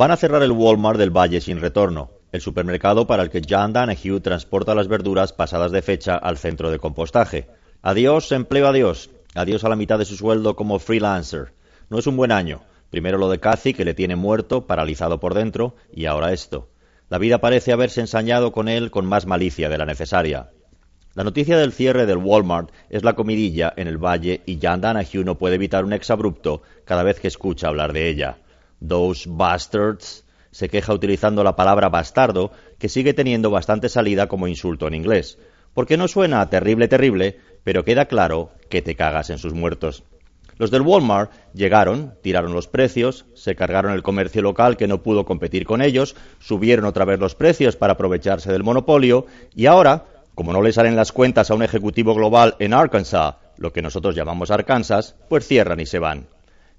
Van a cerrar el Walmart del Valle sin retorno, el supermercado para el que John Danahue transporta las verduras pasadas de fecha al centro de compostaje. Adiós, empleo, adiós. Adiós a la mitad de su sueldo como freelancer. No es un buen año. Primero lo de Cathy, que le tiene muerto, paralizado por dentro, y ahora esto. La vida parece haberse ensañado con él con más malicia de la necesaria. La noticia del cierre del Walmart es la comidilla en el valle y John Danahue no puede evitar un exabrupto cada vez que escucha hablar de ella. Those bastards se queja utilizando la palabra bastardo, que sigue teniendo bastante salida como insulto en inglés, porque no suena terrible terrible, pero queda claro que te cagas en sus muertos. Los del Walmart llegaron, tiraron los precios, se cargaron el comercio local que no pudo competir con ellos, subieron otra vez los precios para aprovecharse del monopolio y ahora, como no le salen las cuentas a un ejecutivo global en Arkansas, lo que nosotros llamamos Arkansas, pues cierran y se van.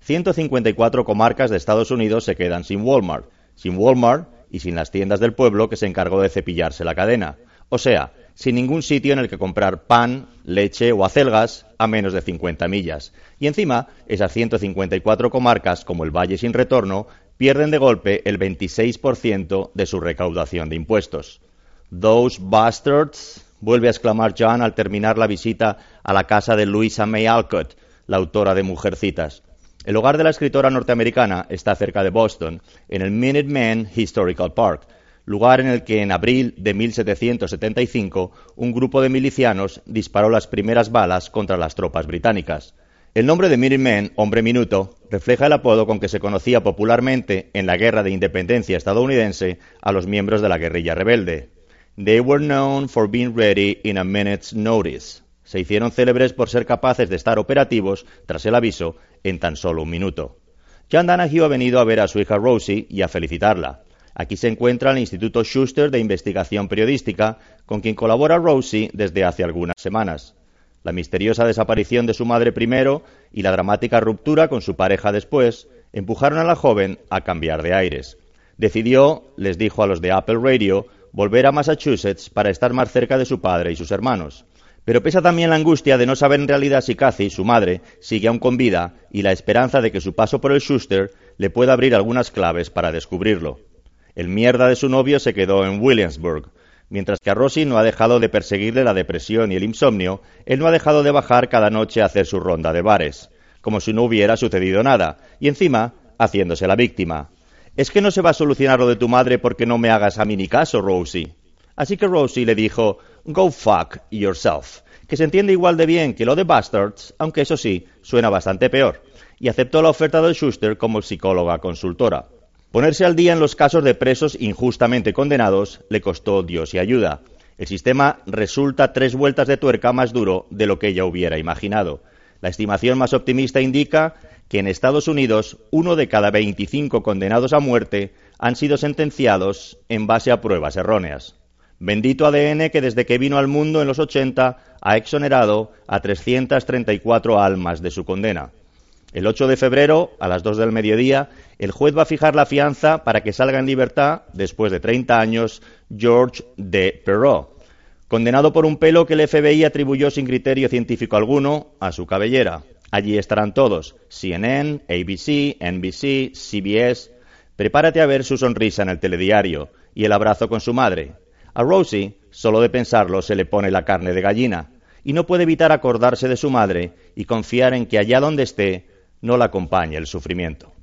154 comarcas de Estados Unidos se quedan sin Walmart, sin Walmart y sin las tiendas del pueblo que se encargó de cepillarse la cadena. O sea, sin ningún sitio en el que comprar pan, leche o acelgas a menos de 50 millas. Y encima, esas 154 comarcas, como el Valle sin retorno, pierden de golpe el 26% de su recaudación de impuestos. Those bastards, vuelve a exclamar John al terminar la visita a la casa de Louisa May Alcott, la autora de Mujercitas. El hogar de la escritora norteamericana está cerca de Boston, en el Minuteman Historical Park, lugar en el que en abril de 1775 un grupo de milicianos disparó las primeras balas contra las tropas británicas. El nombre de Minutemen, hombre minuto, refleja el apodo con que se conocía popularmente en la Guerra de Independencia estadounidense a los miembros de la guerrilla rebelde. They were known for being ready in a minute's notice. Se hicieron célebres por ser capaces de estar operativos tras el aviso en tan solo un minuto. John Danahue ha venido a ver a su hija Rosie y a felicitarla. Aquí se encuentra el Instituto Schuster de Investigación Periodística, con quien colabora Rosie desde hace algunas semanas. La misteriosa desaparición de su madre primero y la dramática ruptura con su pareja después empujaron a la joven a cambiar de aires. Decidió, les dijo a los de Apple Radio, volver a Massachusetts para estar más cerca de su padre y sus hermanos. Pero pesa también la angustia de no saber en realidad si Cathy, su madre, sigue aún con vida y la esperanza de que su paso por el Schuster le pueda abrir algunas claves para descubrirlo. El mierda de su novio se quedó en Williamsburg. Mientras que a Rosie no ha dejado de perseguirle la depresión y el insomnio, él no ha dejado de bajar cada noche a hacer su ronda de bares, como si no hubiera sucedido nada, y encima haciéndose la víctima. Es que no se va a solucionar lo de tu madre porque no me hagas a mí ni caso, Rosie. Así que Rosie le dijo, Go fuck yourself, que se entiende igual de bien que lo de Bastards, aunque eso sí, suena bastante peor, y aceptó la oferta del Schuster como psicóloga consultora. Ponerse al día en los casos de presos injustamente condenados le costó Dios y ayuda. El sistema resulta tres vueltas de tuerca más duro de lo que ella hubiera imaginado. La estimación más optimista indica que en Estados Unidos uno de cada 25 condenados a muerte han sido sentenciados en base a pruebas erróneas. Bendito ADN que desde que vino al mundo en los 80 ha exonerado a 334 almas de su condena. El 8 de febrero, a las 2 del mediodía, el juez va a fijar la fianza para que salga en libertad, después de 30 años, George de Perrault, condenado por un pelo que el FBI atribuyó sin criterio científico alguno a su cabellera. Allí estarán todos, CNN, ABC, NBC, CBS. Prepárate a ver su sonrisa en el telediario y el abrazo con su madre. A Rosie, solo de pensarlo, se le pone la carne de gallina, y no puede evitar acordarse de su madre y confiar en que allá donde esté no la acompañe el sufrimiento.